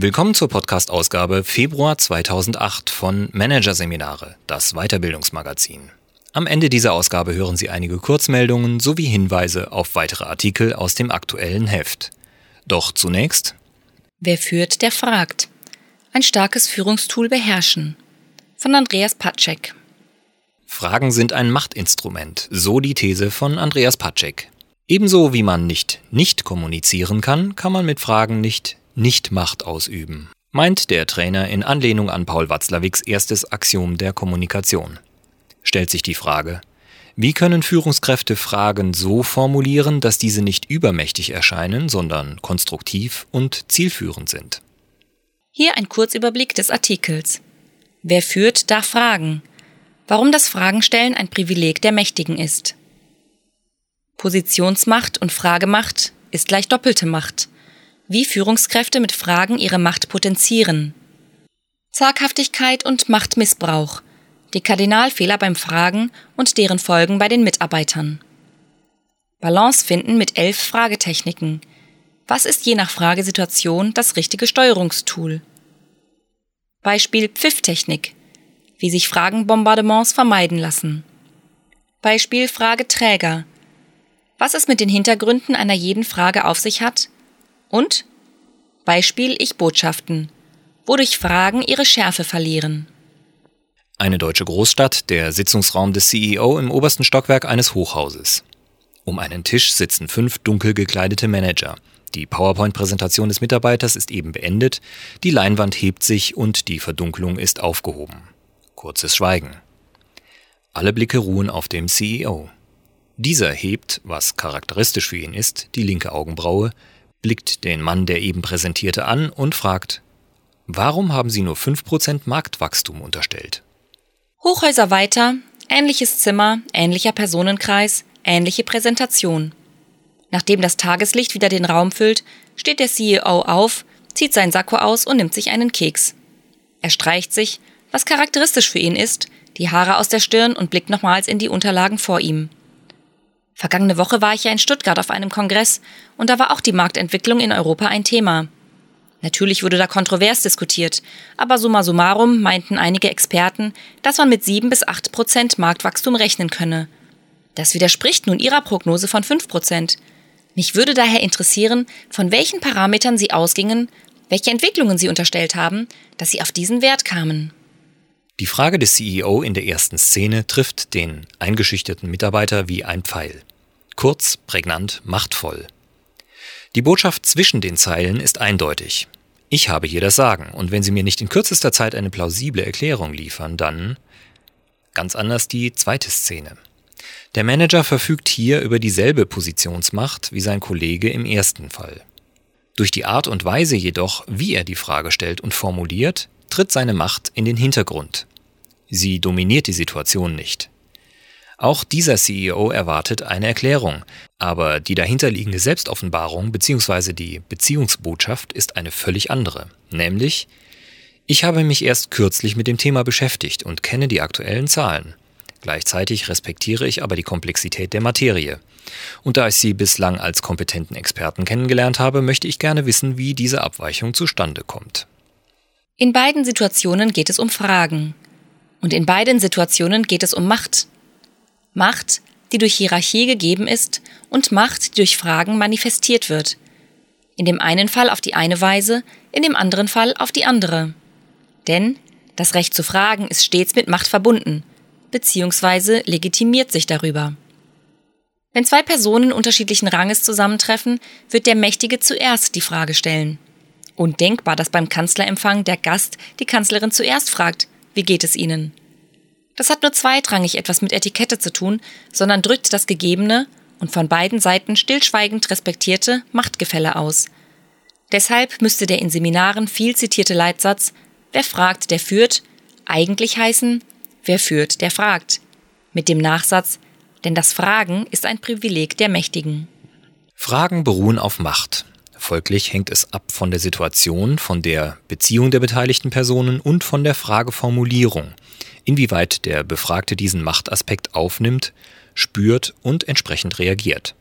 Willkommen zur Podcast-Ausgabe Februar 2008 von Managerseminare, das Weiterbildungsmagazin. Am Ende dieser Ausgabe hören Sie einige Kurzmeldungen sowie Hinweise auf weitere Artikel aus dem aktuellen Heft. Doch zunächst. Wer führt, der fragt. Ein starkes Führungstool beherrschen. Von Andreas Patschek. Fragen sind ein Machtinstrument, so die These von Andreas Patschek. Ebenso wie man nicht nicht kommunizieren kann, kann man mit Fragen nicht nicht Macht ausüben, meint der Trainer in Anlehnung an Paul Watzlawicks erstes Axiom der Kommunikation. Stellt sich die Frage, wie können Führungskräfte Fragen so formulieren, dass diese nicht übermächtig erscheinen, sondern konstruktiv und zielführend sind? Hier ein Kurzüberblick des Artikels. Wer führt, darf fragen. Warum das Fragenstellen ein Privileg der Mächtigen ist. Positionsmacht und Fragemacht ist gleich doppelte Macht wie Führungskräfte mit Fragen ihre Macht potenzieren. Zaghaftigkeit und Machtmissbrauch, die Kardinalfehler beim Fragen und deren Folgen bei den Mitarbeitern. Balance finden mit elf Fragetechniken. Was ist je nach Fragesituation das richtige Steuerungstool? Beispiel Pfifftechnik. Wie sich Fragenbombardements vermeiden lassen. Beispiel Frageträger. Was es mit den Hintergründen einer jeden Frage auf sich hat und Beispiel Ich-Botschaften, wodurch Fragen ihre Schärfe verlieren. Eine deutsche Großstadt, der Sitzungsraum des CEO im obersten Stockwerk eines Hochhauses. Um einen Tisch sitzen fünf dunkel gekleidete Manager. Die PowerPoint-Präsentation des Mitarbeiters ist eben beendet, die Leinwand hebt sich und die Verdunklung ist aufgehoben. Kurzes Schweigen. Alle Blicke ruhen auf dem CEO. Dieser hebt, was charakteristisch für ihn ist, die linke Augenbraue, blickt den Mann, der eben präsentierte, an und fragt, warum haben Sie nur 5% Marktwachstum unterstellt? Hochhäuser weiter, ähnliches Zimmer, ähnlicher Personenkreis, ähnliche Präsentation. Nachdem das Tageslicht wieder den Raum füllt, steht der CEO auf, zieht sein Sakko aus und nimmt sich einen Keks. Er streicht sich, was charakteristisch für ihn ist, die Haare aus der Stirn und blickt nochmals in die Unterlagen vor ihm. Vergangene Woche war ich ja in Stuttgart auf einem Kongress und da war auch die Marktentwicklung in Europa ein Thema. Natürlich wurde da kontrovers diskutiert, aber summa summarum meinten einige Experten, dass man mit sieben bis acht Prozent Marktwachstum rechnen könne. Das widerspricht nun ihrer Prognose von fünf Prozent. Mich würde daher interessieren, von welchen Parametern Sie ausgingen, welche Entwicklungen Sie unterstellt haben, dass Sie auf diesen Wert kamen. Die Frage des CEO in der ersten Szene trifft den eingeschüchterten Mitarbeiter wie ein Pfeil. Kurz, prägnant, machtvoll. Die Botschaft zwischen den Zeilen ist eindeutig. Ich habe hier das Sagen, und wenn Sie mir nicht in kürzester Zeit eine plausible Erklärung liefern, dann ganz anders die zweite Szene. Der Manager verfügt hier über dieselbe Positionsmacht wie sein Kollege im ersten Fall. Durch die Art und Weise jedoch, wie er die Frage stellt und formuliert, tritt seine Macht in den Hintergrund. Sie dominiert die Situation nicht. Auch dieser CEO erwartet eine Erklärung, aber die dahinterliegende Selbstoffenbarung bzw. die Beziehungsbotschaft ist eine völlig andere, nämlich ich habe mich erst kürzlich mit dem Thema beschäftigt und kenne die aktuellen Zahlen. Gleichzeitig respektiere ich aber die Komplexität der Materie. Und da ich Sie bislang als kompetenten Experten kennengelernt habe, möchte ich gerne wissen, wie diese Abweichung zustande kommt. In beiden Situationen geht es um Fragen. Und in beiden Situationen geht es um Macht, Macht, die durch Hierarchie gegeben ist und Macht, die durch Fragen manifestiert wird. In dem einen Fall auf die eine Weise, in dem anderen Fall auf die andere. Denn das Recht zu fragen ist stets mit Macht verbunden, beziehungsweise legitimiert sich darüber. Wenn zwei Personen unterschiedlichen Ranges zusammentreffen, wird der Mächtige zuerst die Frage stellen. Undenkbar, dass beim Kanzlerempfang der Gast die Kanzlerin zuerst fragt, wie geht es Ihnen? Das hat nur zweitrangig etwas mit Etikette zu tun, sondern drückt das gegebene und von beiden Seiten stillschweigend respektierte Machtgefälle aus. Deshalb müsste der in Seminaren viel zitierte Leitsatz Wer fragt, der führt eigentlich heißen Wer führt, der fragt. Mit dem Nachsatz Denn das Fragen ist ein Privileg der Mächtigen. Fragen beruhen auf Macht. Folglich hängt es ab von der Situation, von der Beziehung der beteiligten Personen und von der Frageformulierung inwieweit der Befragte diesen Machtaspekt aufnimmt, spürt und entsprechend reagiert.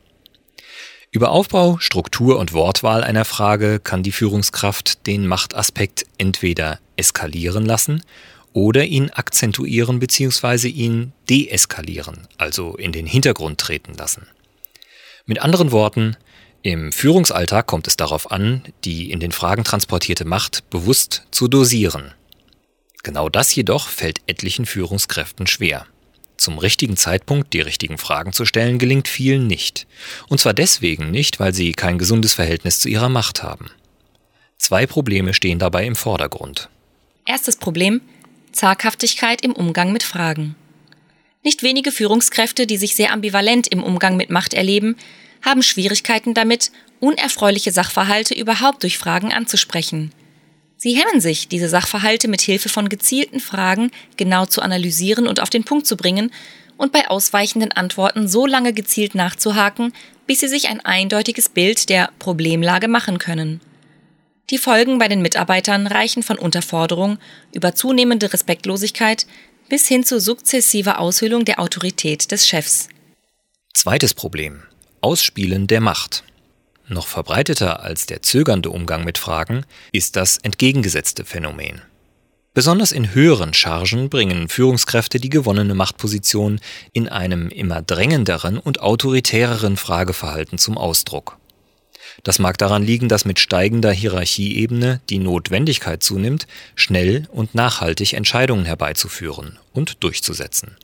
Über Aufbau, Struktur und Wortwahl einer Frage kann die Führungskraft den Machtaspekt entweder eskalieren lassen oder ihn akzentuieren bzw. ihn deeskalieren, also in den Hintergrund treten lassen. Mit anderen Worten, im Führungsalltag kommt es darauf an, die in den Fragen transportierte Macht bewusst zu dosieren. Genau das jedoch fällt etlichen Führungskräften schwer. Zum richtigen Zeitpunkt die richtigen Fragen zu stellen, gelingt vielen nicht. Und zwar deswegen nicht, weil sie kein gesundes Verhältnis zu ihrer Macht haben. Zwei Probleme stehen dabei im Vordergrund. Erstes Problem Zaghaftigkeit im Umgang mit Fragen. Nicht wenige Führungskräfte, die sich sehr ambivalent im Umgang mit Macht erleben, haben Schwierigkeiten damit, unerfreuliche Sachverhalte überhaupt durch Fragen anzusprechen. Sie hemmen sich, diese Sachverhalte mit Hilfe von gezielten Fragen genau zu analysieren und auf den Punkt zu bringen und bei ausweichenden Antworten so lange gezielt nachzuhaken, bis sie sich ein eindeutiges Bild der Problemlage machen können. Die Folgen bei den Mitarbeitern reichen von Unterforderung über zunehmende Respektlosigkeit bis hin zu sukzessiver Aushöhlung der Autorität des Chefs. Zweites Problem. Ausspielen der Macht. Noch verbreiteter als der zögernde Umgang mit Fragen ist das entgegengesetzte Phänomen. Besonders in höheren Chargen bringen Führungskräfte die gewonnene Machtposition in einem immer drängenderen und autoritäreren Frageverhalten zum Ausdruck. Das mag daran liegen, dass mit steigender Hierarchieebene die Notwendigkeit zunimmt, schnell und nachhaltig Entscheidungen herbeizuführen und durchzusetzen.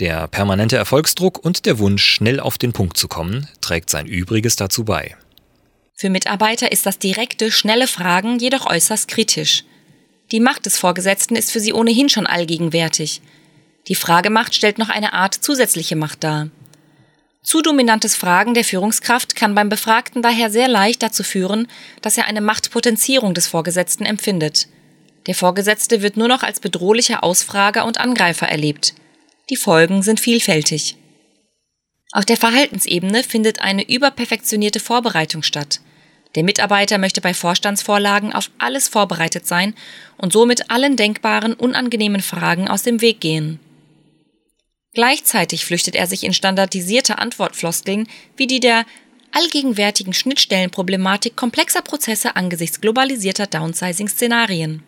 Der permanente Erfolgsdruck und der Wunsch, schnell auf den Punkt zu kommen, trägt sein Übriges dazu bei. Für Mitarbeiter ist das direkte, schnelle Fragen jedoch äußerst kritisch. Die Macht des Vorgesetzten ist für sie ohnehin schon allgegenwärtig. Die Fragemacht stellt noch eine Art zusätzliche Macht dar. Zu dominantes Fragen der Führungskraft kann beim Befragten daher sehr leicht dazu führen, dass er eine Machtpotenzierung des Vorgesetzten empfindet. Der Vorgesetzte wird nur noch als bedrohlicher Ausfrager und Angreifer erlebt. Die Folgen sind vielfältig. Auf der Verhaltensebene findet eine überperfektionierte Vorbereitung statt. Der Mitarbeiter möchte bei Vorstandsvorlagen auf alles vorbereitet sein und somit allen denkbaren unangenehmen Fragen aus dem Weg gehen. Gleichzeitig flüchtet er sich in standardisierte Antwortfloskeln wie die der allgegenwärtigen Schnittstellenproblematik komplexer Prozesse angesichts globalisierter Downsizing-Szenarien.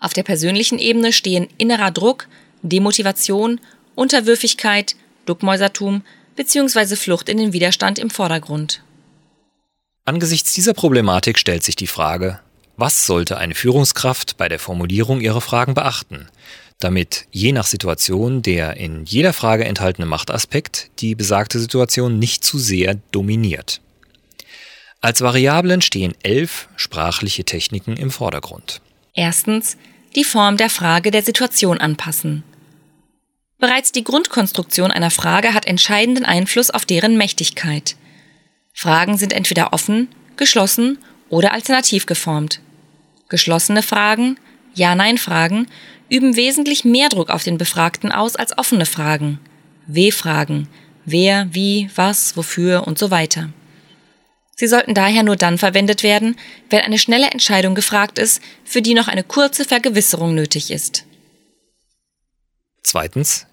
Auf der persönlichen Ebene stehen innerer Druck, Demotivation, Unterwürfigkeit, Duckmäusertum bzw. Flucht in den Widerstand im Vordergrund. Angesichts dieser Problematik stellt sich die Frage, was sollte eine Führungskraft bei der Formulierung ihrer Fragen beachten, damit je nach Situation der in jeder Frage enthaltene Machtaspekt die besagte Situation nicht zu sehr dominiert. Als Variablen stehen elf sprachliche Techniken im Vordergrund. Erstens die Form der Frage der Situation anpassen. Bereits die Grundkonstruktion einer Frage hat entscheidenden Einfluss auf deren Mächtigkeit. Fragen sind entweder offen, geschlossen oder alternativ geformt. Geschlossene Fragen, Ja-Nein-Fragen üben wesentlich mehr Druck auf den Befragten aus als offene Fragen. W-Fragen. Wer, wie, was, wofür und so weiter. Sie sollten daher nur dann verwendet werden, wenn eine schnelle Entscheidung gefragt ist, für die noch eine kurze Vergewisserung nötig ist. Zweitens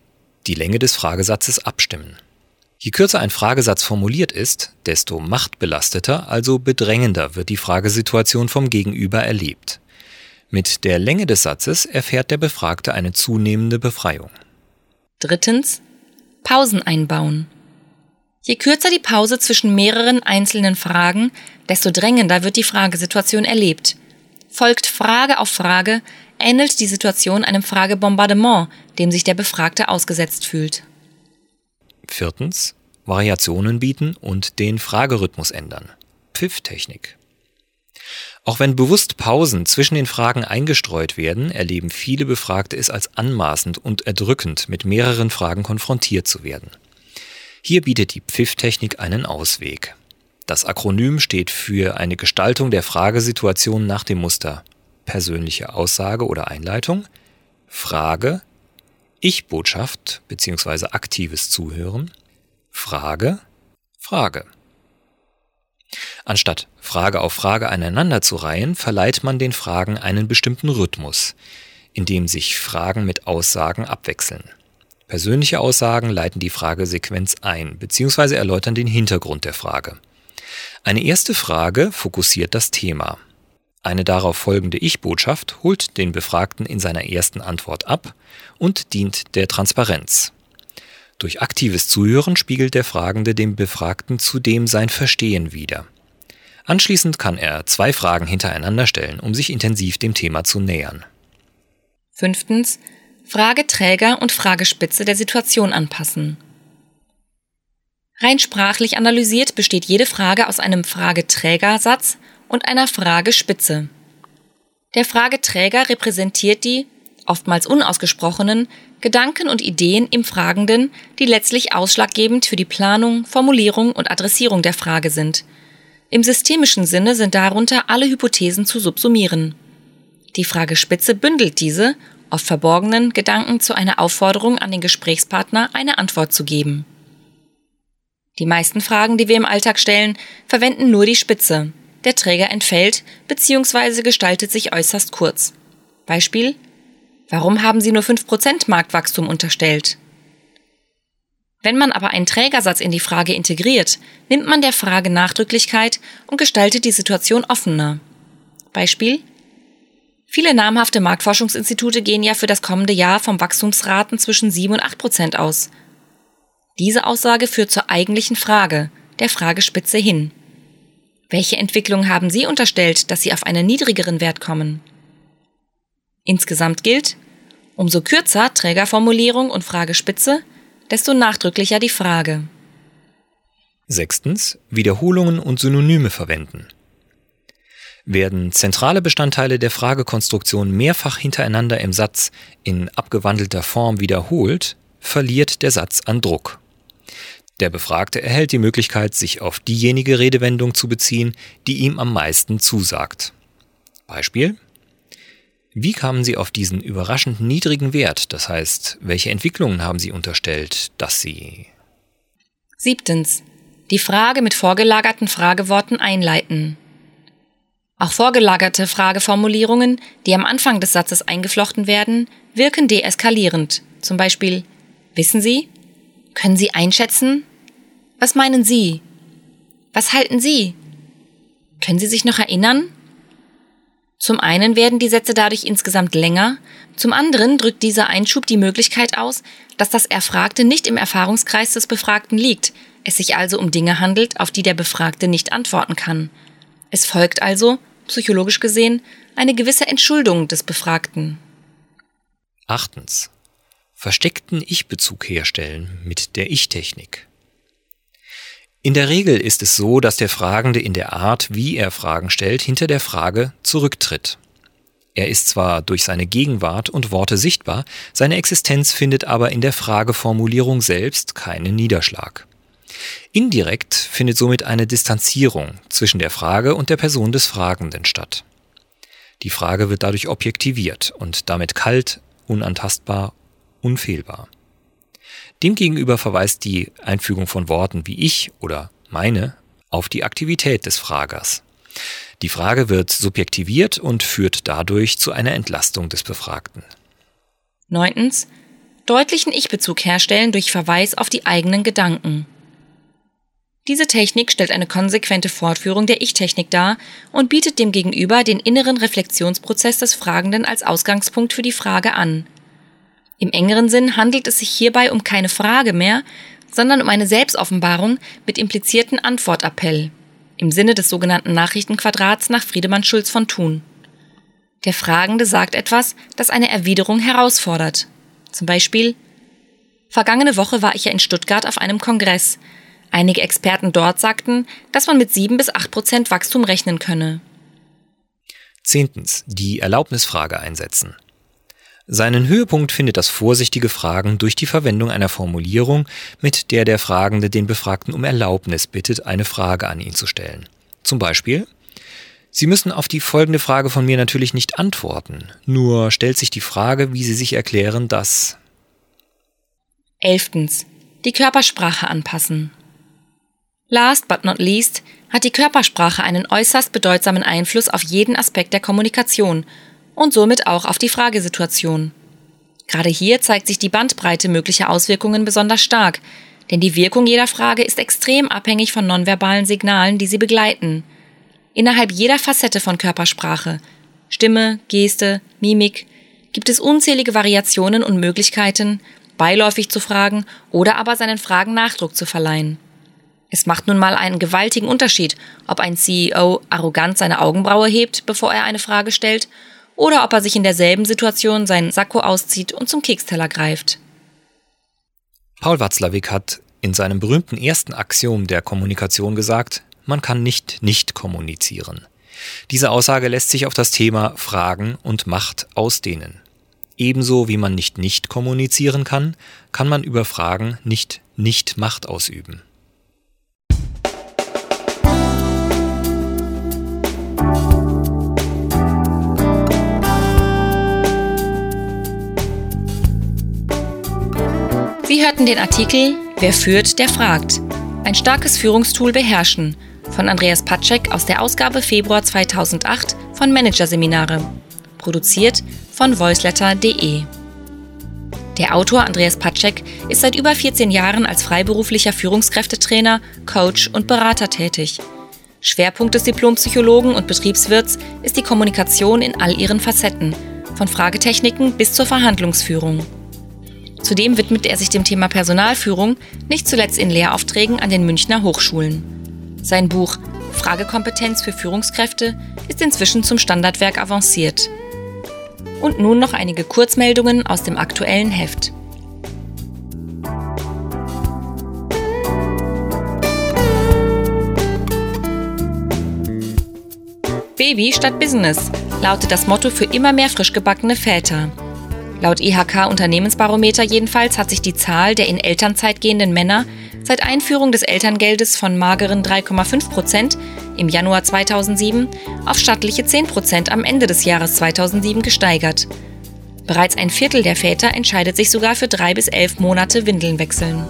die Länge des Fragesatzes abstimmen. Je kürzer ein Fragesatz formuliert ist, desto machtbelasteter, also bedrängender wird die Fragesituation vom Gegenüber erlebt. Mit der Länge des Satzes erfährt der Befragte eine zunehmende Befreiung. Drittens. Pausen einbauen. Je kürzer die Pause zwischen mehreren einzelnen Fragen, desto drängender wird die Fragesituation erlebt. Folgt Frage auf Frage, ähnelt die Situation einem Fragebombardement, dem sich der Befragte ausgesetzt fühlt. Viertens. Variationen bieten und den Fragerhythmus ändern. Pfifftechnik. Auch wenn bewusst Pausen zwischen den Fragen eingestreut werden, erleben viele Befragte es als anmaßend und erdrückend, mit mehreren Fragen konfrontiert zu werden. Hier bietet die Pfifftechnik einen Ausweg. Das Akronym steht für eine Gestaltung der Fragesituation nach dem Muster persönliche Aussage oder Einleitung, Frage, Ich-Botschaft bzw. aktives Zuhören, Frage, Frage. Anstatt Frage auf Frage aneinander zu reihen, verleiht man den Fragen einen bestimmten Rhythmus, in dem sich Fragen mit Aussagen abwechseln. Persönliche Aussagen leiten die Fragesequenz ein bzw. erläutern den Hintergrund der Frage. Eine erste Frage fokussiert das Thema. Eine darauf folgende Ich-Botschaft holt den Befragten in seiner ersten Antwort ab und dient der Transparenz. Durch aktives Zuhören spiegelt der Fragende dem Befragten zudem sein Verstehen wider. Anschließend kann er zwei Fragen hintereinander stellen, um sich intensiv dem Thema zu nähern. Fünftens. Frageträger und Fragespitze der Situation anpassen. Rein sprachlich analysiert besteht jede Frage aus einem Frageträgersatz und einer Fragespitze. Der Frageträger repräsentiert die, oftmals unausgesprochenen, Gedanken und Ideen im Fragenden, die letztlich ausschlaggebend für die Planung, Formulierung und Adressierung der Frage sind. Im systemischen Sinne sind darunter alle Hypothesen zu subsumieren. Die Fragespitze bündelt diese, oft verborgenen, Gedanken zu einer Aufforderung an den Gesprächspartner, eine Antwort zu geben. Die meisten Fragen, die wir im Alltag stellen, verwenden nur die Spitze, der Träger entfällt bzw. gestaltet sich äußerst kurz. Beispiel Warum haben Sie nur 5% Marktwachstum unterstellt? Wenn man aber einen Trägersatz in die Frage integriert, nimmt man der Frage Nachdrücklichkeit und gestaltet die Situation offener. Beispiel Viele namhafte Marktforschungsinstitute gehen ja für das kommende Jahr vom Wachstumsraten zwischen 7 und 8 Prozent aus. Diese Aussage führt zur eigentlichen Frage, der Fragespitze hin. Welche Entwicklung haben Sie unterstellt, dass Sie auf einen niedrigeren Wert kommen? Insgesamt gilt, umso kürzer Trägerformulierung und Fragespitze, desto nachdrücklicher die Frage. Sechstens. Wiederholungen und Synonyme verwenden. Werden zentrale Bestandteile der Fragekonstruktion mehrfach hintereinander im Satz in abgewandelter Form wiederholt, verliert der Satz an Druck. Der Befragte erhält die Möglichkeit, sich auf diejenige Redewendung zu beziehen, die ihm am meisten zusagt. Beispiel Wie kamen Sie auf diesen überraschend niedrigen Wert? Das heißt, welche Entwicklungen haben Sie unterstellt, dass Sie. Siebtens. Die Frage mit vorgelagerten Frageworten einleiten. Auch vorgelagerte Frageformulierungen, die am Anfang des Satzes eingeflochten werden, wirken deeskalierend. Zum Beispiel Wissen Sie? Können Sie einschätzen? Was meinen Sie? Was halten Sie? Können Sie sich noch erinnern? Zum einen werden die Sätze dadurch insgesamt länger, zum anderen drückt dieser Einschub die Möglichkeit aus, dass das Erfragte nicht im Erfahrungskreis des Befragten liegt, es sich also um Dinge handelt, auf die der Befragte nicht antworten kann. Es folgt also, psychologisch gesehen, eine gewisse Entschuldung des Befragten. Achtens versteckten Ich-Bezug herstellen mit der Ich-Technik. In der Regel ist es so, dass der Fragende in der Art, wie er Fragen stellt, hinter der Frage zurücktritt. Er ist zwar durch seine Gegenwart und Worte sichtbar, seine Existenz findet aber in der Frageformulierung selbst keinen Niederschlag. Indirekt findet somit eine Distanzierung zwischen der Frage und der Person des Fragenden statt. Die Frage wird dadurch objektiviert und damit kalt, unantastbar unfehlbar. Demgegenüber verweist die Einfügung von Worten wie ich oder meine auf die Aktivität des Fragers. Die Frage wird subjektiviert und führt dadurch zu einer Entlastung des Befragten. Neuntens. Deutlichen Ich-Bezug herstellen durch Verweis auf die eigenen Gedanken. Diese Technik stellt eine konsequente Fortführung der Ich-Technik dar und bietet dem Gegenüber den inneren Reflexionsprozess des Fragenden als Ausgangspunkt für die Frage an. Im engeren Sinn handelt es sich hierbei um keine Frage mehr, sondern um eine Selbstoffenbarung mit implizierten Antwortappell im Sinne des sogenannten Nachrichtenquadrats nach Friedemann Schulz von Thun. Der Fragende sagt etwas, das eine Erwiderung herausfordert. Zum Beispiel Vergangene Woche war ich ja in Stuttgart auf einem Kongress. Einige Experten dort sagten, dass man mit sieben bis acht Prozent Wachstum rechnen könne. Zehntens. Die Erlaubnisfrage einsetzen. Seinen Höhepunkt findet das vorsichtige Fragen durch die Verwendung einer Formulierung, mit der der Fragende den Befragten um Erlaubnis bittet, eine Frage an ihn zu stellen. Zum Beispiel Sie müssen auf die folgende Frage von mir natürlich nicht antworten, nur stellt sich die Frage, wie Sie sich erklären, dass Elftens. Die Körpersprache anpassen. Last but not least hat die Körpersprache einen äußerst bedeutsamen Einfluss auf jeden Aspekt der Kommunikation und somit auch auf die Fragesituation. Gerade hier zeigt sich die Bandbreite möglicher Auswirkungen besonders stark, denn die Wirkung jeder Frage ist extrem abhängig von nonverbalen Signalen, die sie begleiten. Innerhalb jeder Facette von Körpersprache Stimme, Geste, Mimik gibt es unzählige Variationen und Möglichkeiten, beiläufig zu fragen oder aber seinen Fragen Nachdruck zu verleihen. Es macht nun mal einen gewaltigen Unterschied, ob ein CEO arrogant seine Augenbraue hebt, bevor er eine Frage stellt, oder ob er sich in derselben Situation seinen Sakko auszieht und zum Keksteller greift. Paul Watzlawick hat in seinem berühmten ersten Axiom der Kommunikation gesagt, man kann nicht nicht kommunizieren. Diese Aussage lässt sich auf das Thema Fragen und Macht ausdehnen. Ebenso wie man nicht nicht kommunizieren kann, kann man über Fragen nicht nicht Macht ausüben. Hörten den Artikel Wer führt, der fragt. Ein starkes Führungstool beherrschen von Andreas Patschek aus der Ausgabe Februar 2008 von Managerseminare. Produziert von voiceletter.de. Der Autor Andreas Patschek ist seit über 14 Jahren als freiberuflicher Führungskräftetrainer, Coach und Berater tätig. Schwerpunkt des Diplompsychologen und Betriebswirts ist die Kommunikation in all ihren Facetten, von Fragetechniken bis zur Verhandlungsführung. Zudem widmet er sich dem Thema Personalführung, nicht zuletzt in Lehraufträgen an den Münchner Hochschulen. Sein Buch Fragekompetenz für Führungskräfte ist inzwischen zum Standardwerk avanciert. Und nun noch einige Kurzmeldungen aus dem aktuellen Heft. Baby statt Business lautet das Motto für immer mehr frisch gebackene Väter. Laut IHK Unternehmensbarometer jedenfalls hat sich die Zahl der in Elternzeit gehenden Männer seit Einführung des Elterngeldes von mageren 3,5 Prozent im Januar 2007 auf stattliche 10 Prozent am Ende des Jahres 2007 gesteigert. Bereits ein Viertel der Väter entscheidet sich sogar für drei bis elf Monate Windeln wechseln.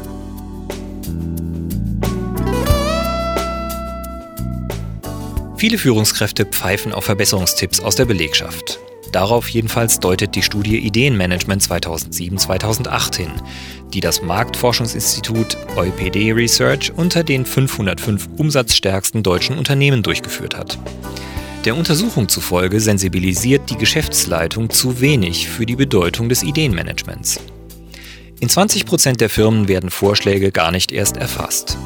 Viele Führungskräfte pfeifen auf Verbesserungstipps aus der Belegschaft. Darauf jedenfalls deutet die Studie Ideenmanagement 2007-2008 hin, die das Marktforschungsinstitut EuPD Research unter den 505 umsatzstärksten deutschen Unternehmen durchgeführt hat. Der Untersuchung zufolge sensibilisiert die Geschäftsleitung zu wenig für die Bedeutung des Ideenmanagements. In 20 Prozent der Firmen werden Vorschläge gar nicht erst erfasst.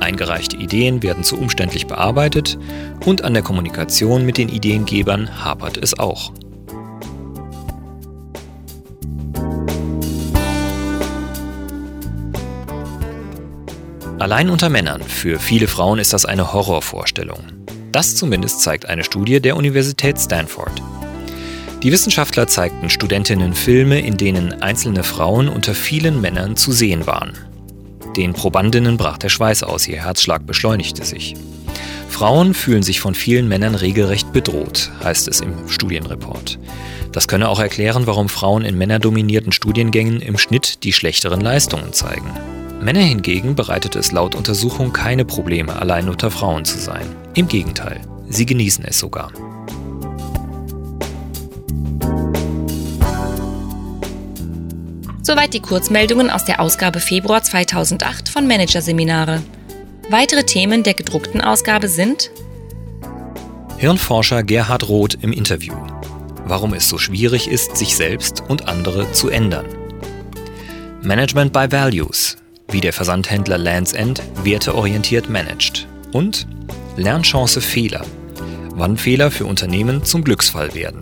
Eingereichte Ideen werden zu umständlich bearbeitet und an der Kommunikation mit den Ideengebern hapert es auch. Allein unter Männern, für viele Frauen ist das eine Horrorvorstellung. Das zumindest zeigt eine Studie der Universität Stanford. Die Wissenschaftler zeigten Studentinnen Filme, in denen einzelne Frauen unter vielen Männern zu sehen waren. Den Probandinnen brach der Schweiß aus, ihr Herzschlag beschleunigte sich. Frauen fühlen sich von vielen Männern regelrecht bedroht, heißt es im Studienreport. Das könne auch erklären, warum Frauen in männerdominierten Studiengängen im Schnitt die schlechteren Leistungen zeigen. Männer hingegen bereitet es laut Untersuchung keine Probleme, allein unter Frauen zu sein. Im Gegenteil, sie genießen es sogar. Soweit die Kurzmeldungen aus der Ausgabe Februar 2008 von Managerseminare. Weitere Themen der gedruckten Ausgabe sind Hirnforscher Gerhard Roth im Interview. Warum es so schwierig ist, sich selbst und andere zu ändern. Management by Values wie der Versandhändler Lands End werteorientiert managt. Und Lernchance Fehler, wann Fehler für Unternehmen zum Glücksfall werden.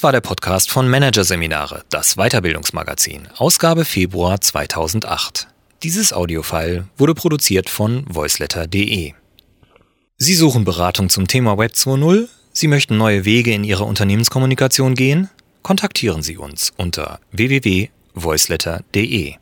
Das war der Podcast von Managerseminare, das Weiterbildungsmagazin, Ausgabe Februar 2008. Dieses Audiofile wurde produziert von voiceletter.de. Sie suchen Beratung zum Thema Web 2.0? Sie möchten neue Wege in Ihrer Unternehmenskommunikation gehen? Kontaktieren Sie uns unter www.voiceletter.de.